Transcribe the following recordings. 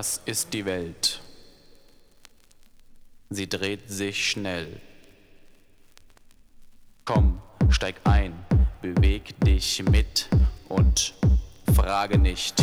das ist die Welt. Sie dreht sich schnell. Komm, steig ein, beweg dich mit und frage nicht.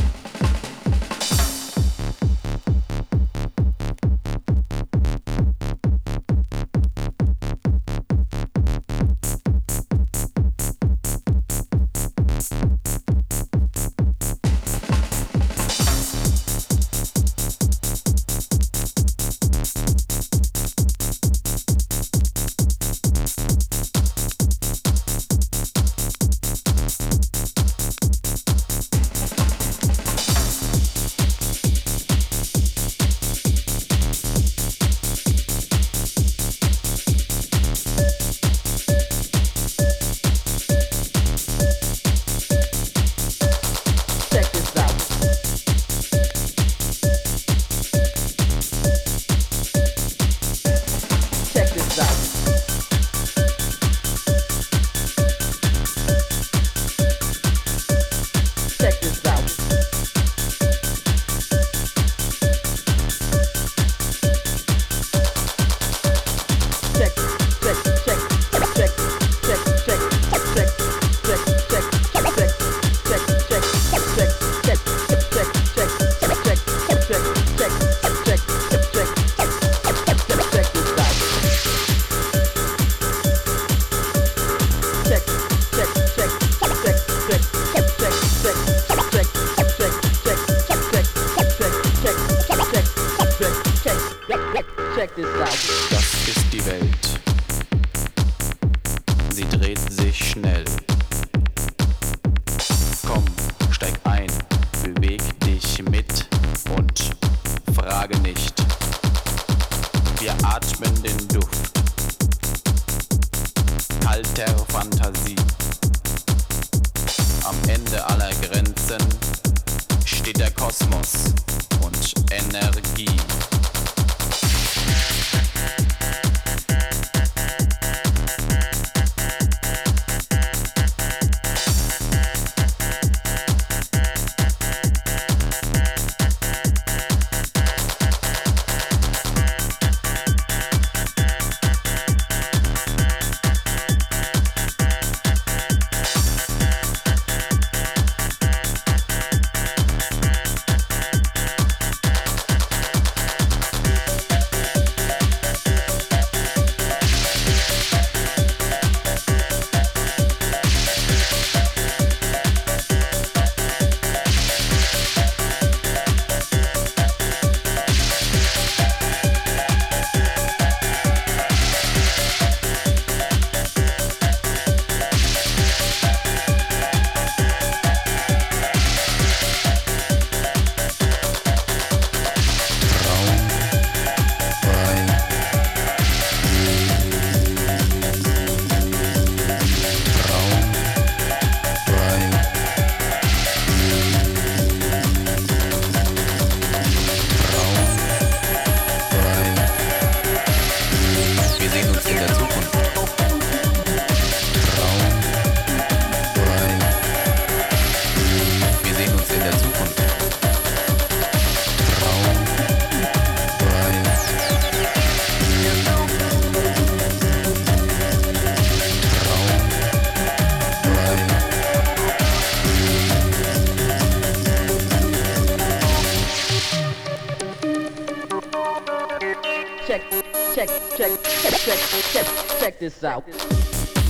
Out.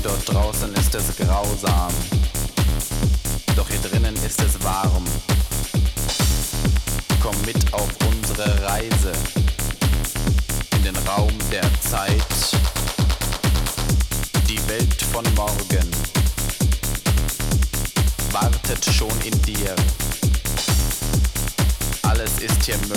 Dort draußen ist es grausam, doch hier drinnen ist es warm. Komm mit auf unsere Reise in den Raum der Zeit, die Welt von morgen wartet schon in dir. Alles ist hier möglich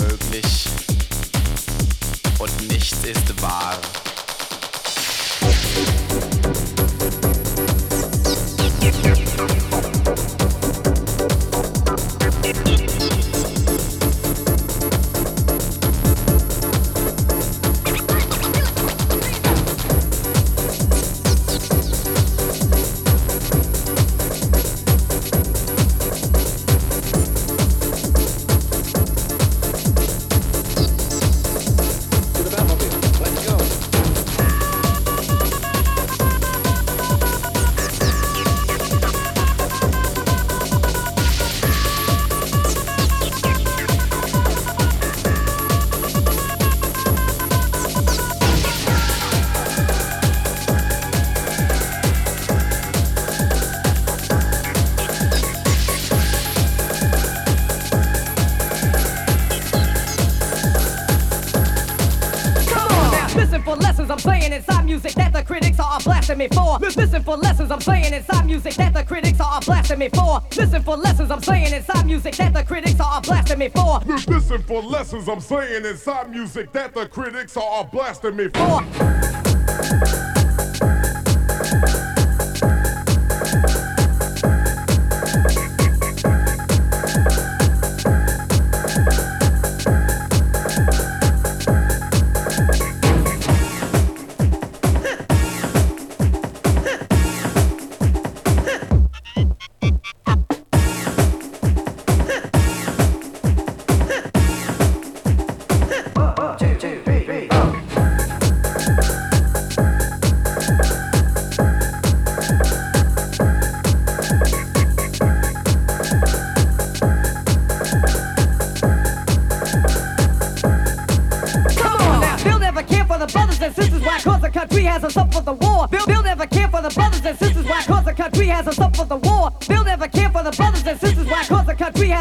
Listen for lessons I'm saying inside music that the critics are blasting me for. Listen for lessons I'm saying inside music that the critics are blasting me for. Listen for lessons I'm saying inside music that the critics are blasting me for. For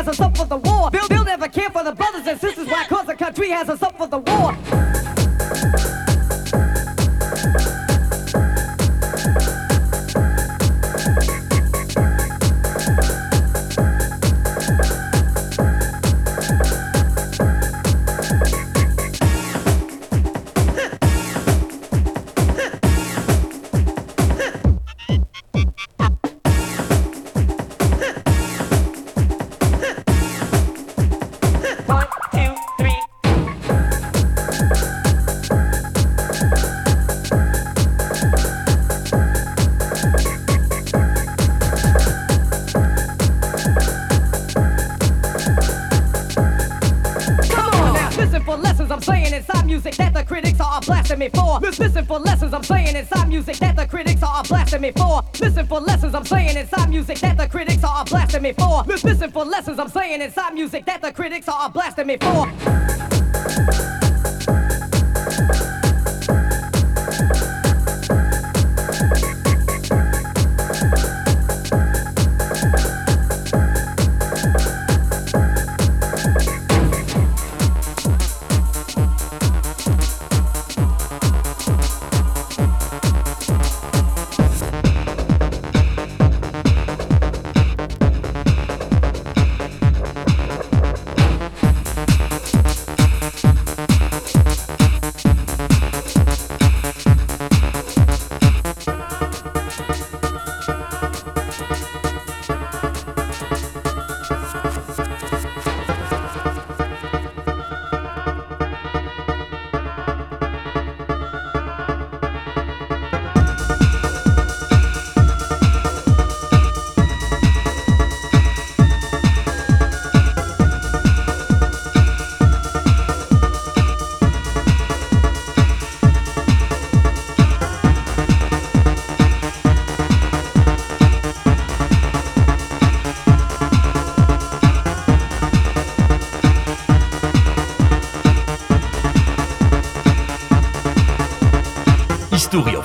has us up for the war. Bill, Bill never cared for the brothers and sisters. Why? Cause the country has us up for the war. For. Listen for lessons I'm saying inside music that the critics are blasting me for. Listen for lessons I'm saying inside music that the critics are blasting me for. Listen for lessons I'm saying inside music that the critics are blasting me for.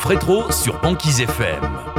Retro sur Banquise FM.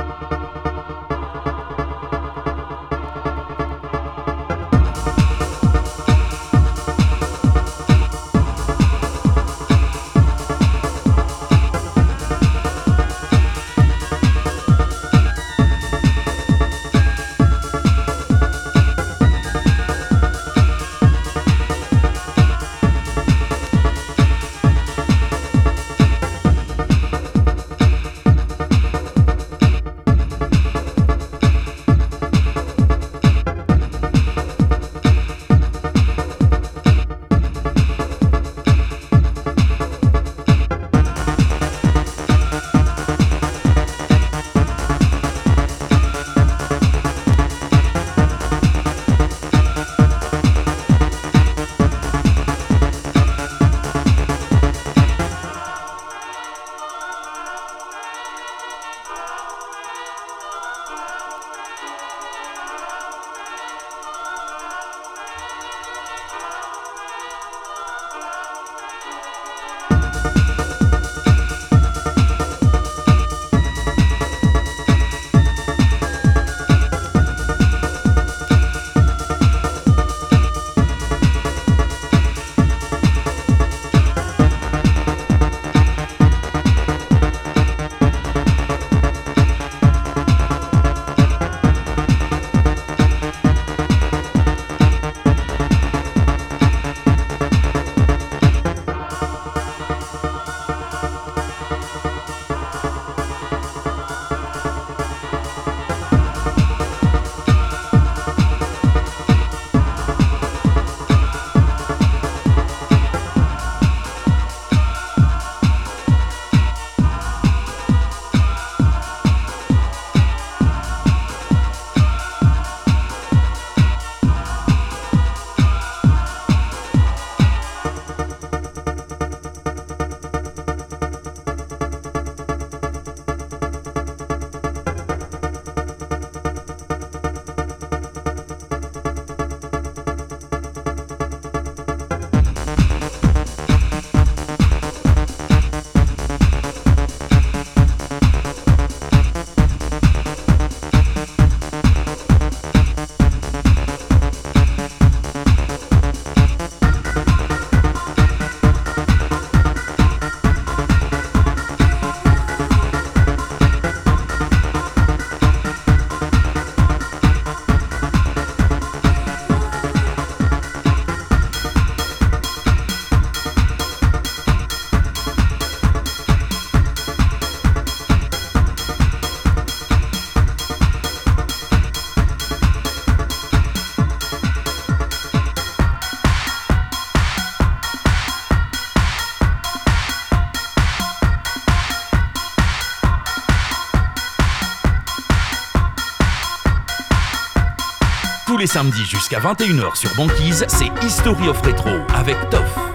Samedi jusqu'à 21h sur Banquise, c'est History of Retro avec Toff.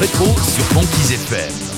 rétro sur Banquise FM.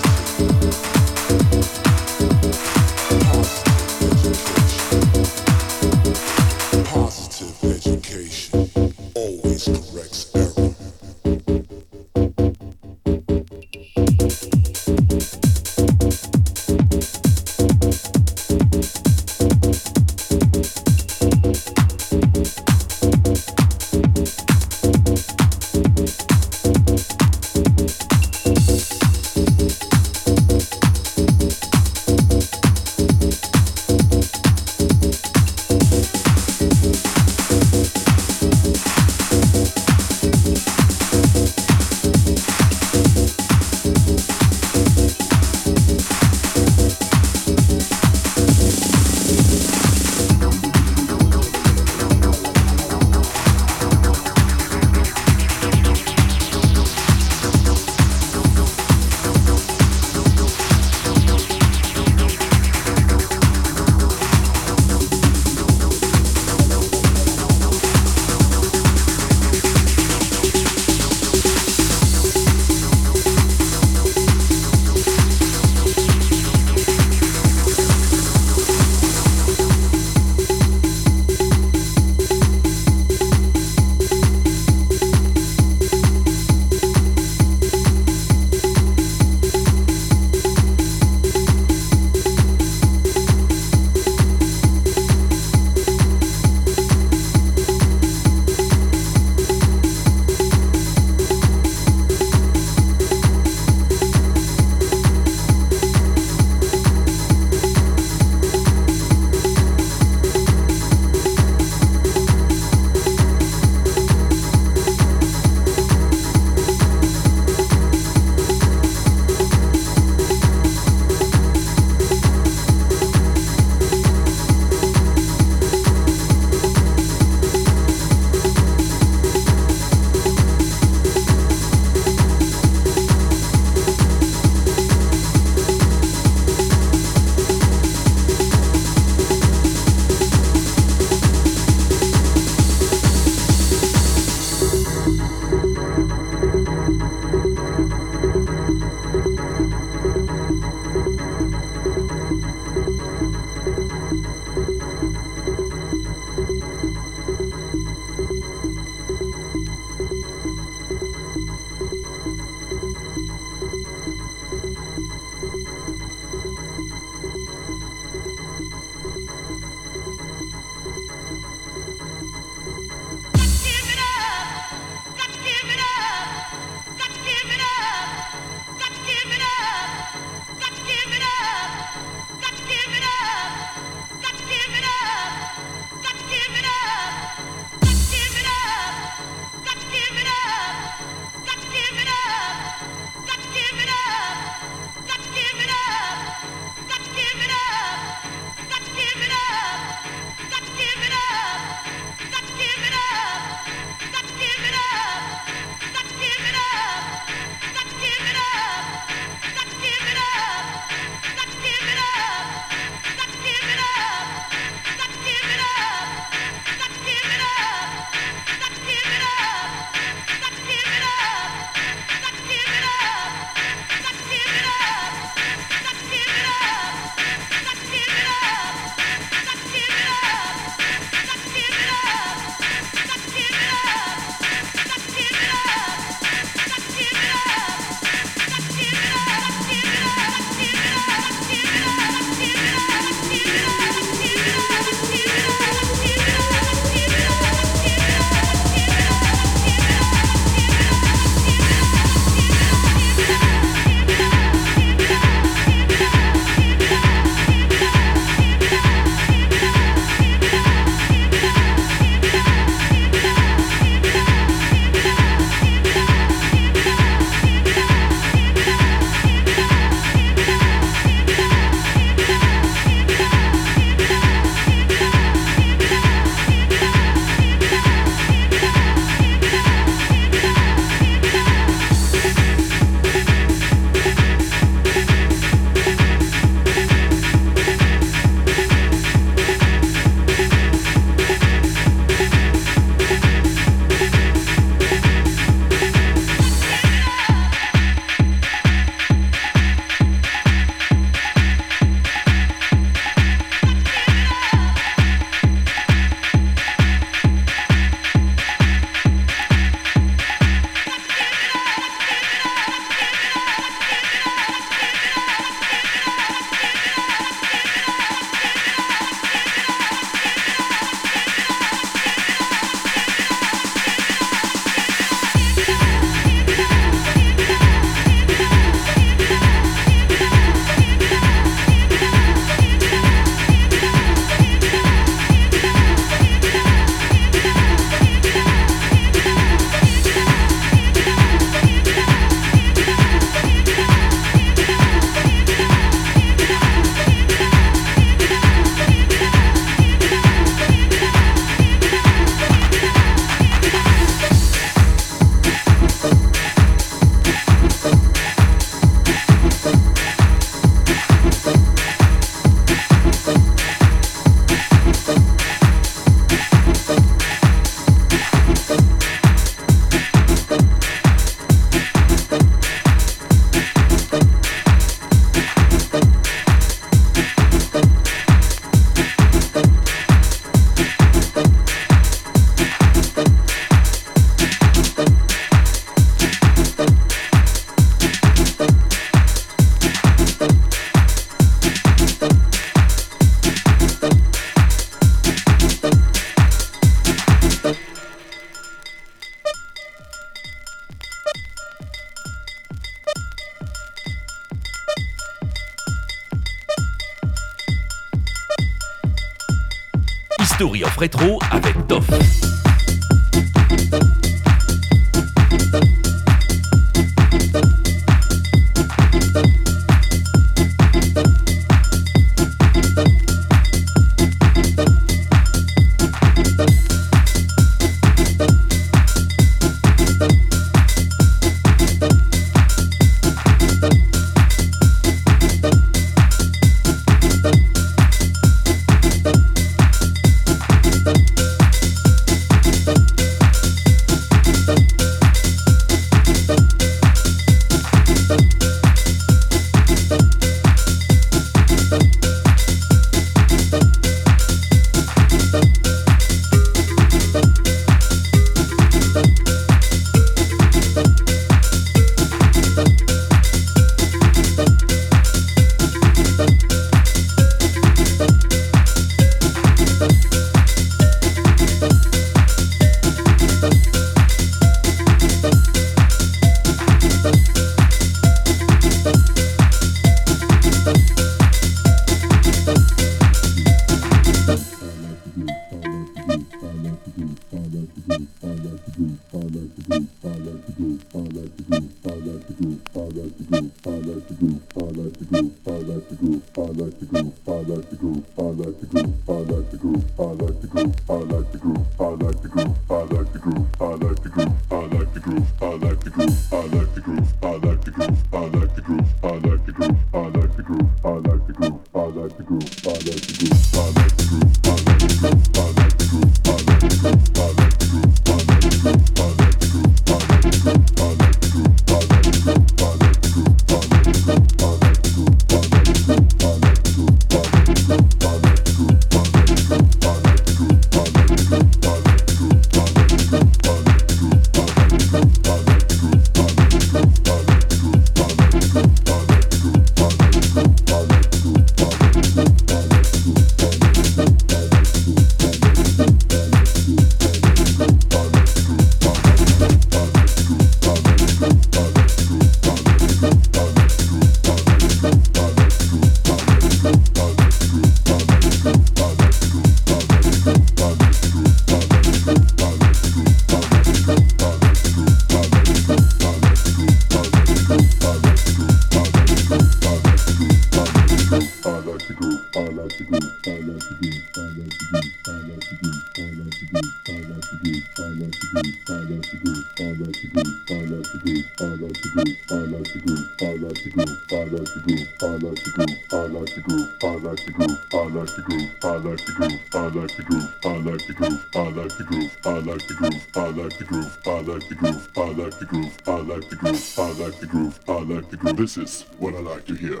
This is what I like to hear.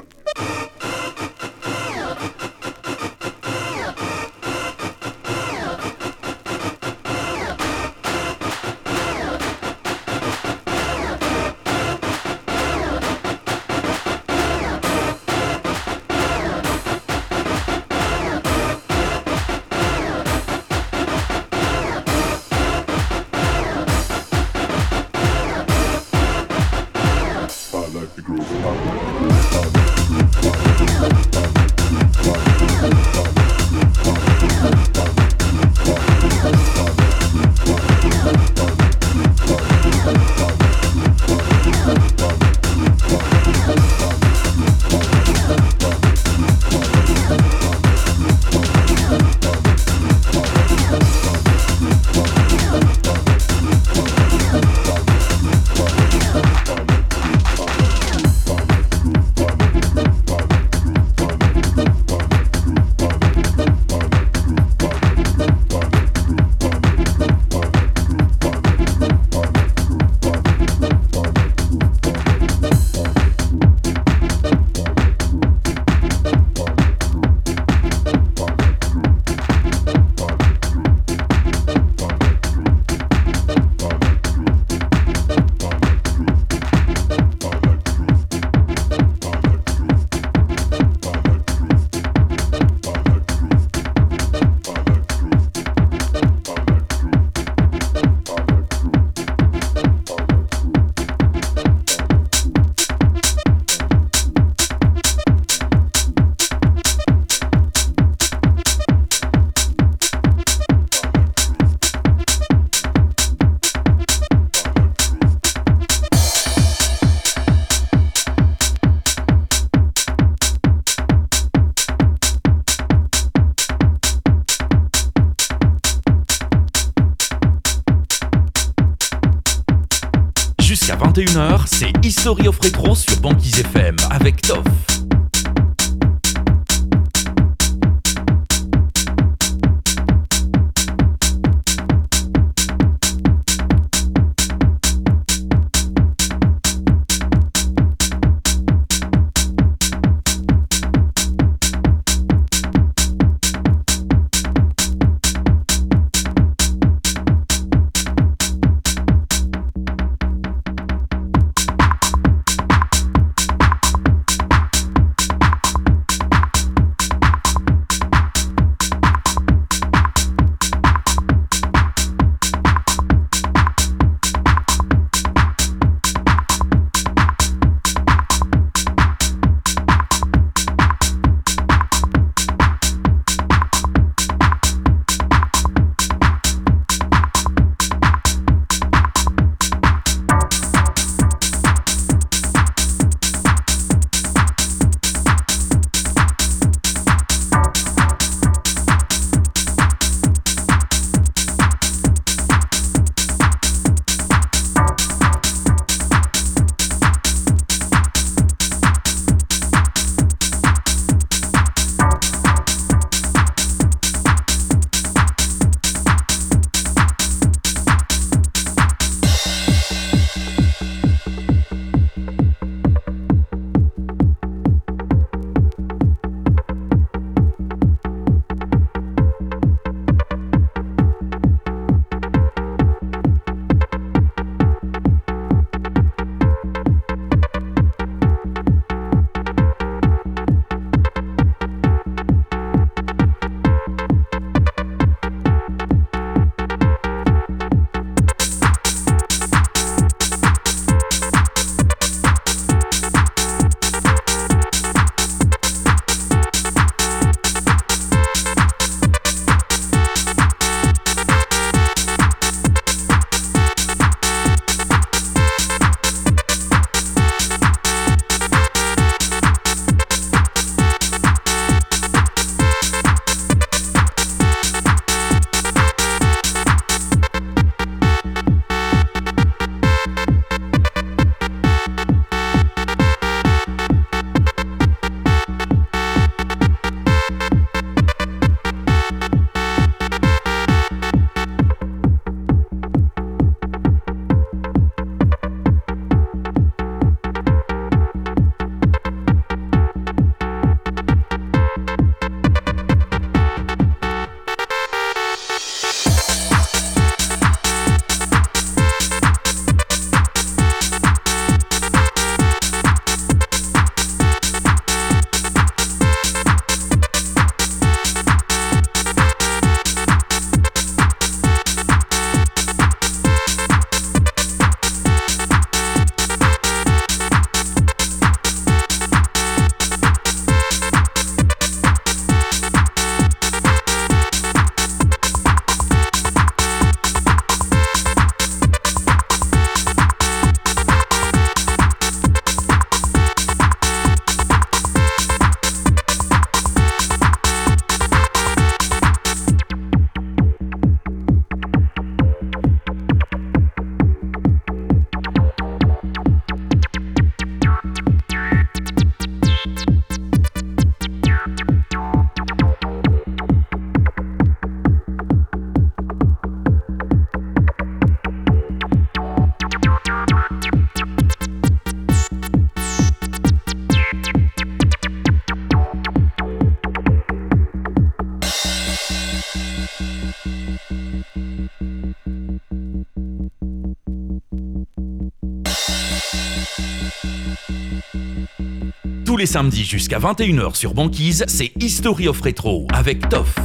C'est History les samedis jusqu'à 21h sur Banquise, c'est History of Retro avec Toff.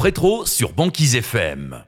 Retro sur Banquise FM.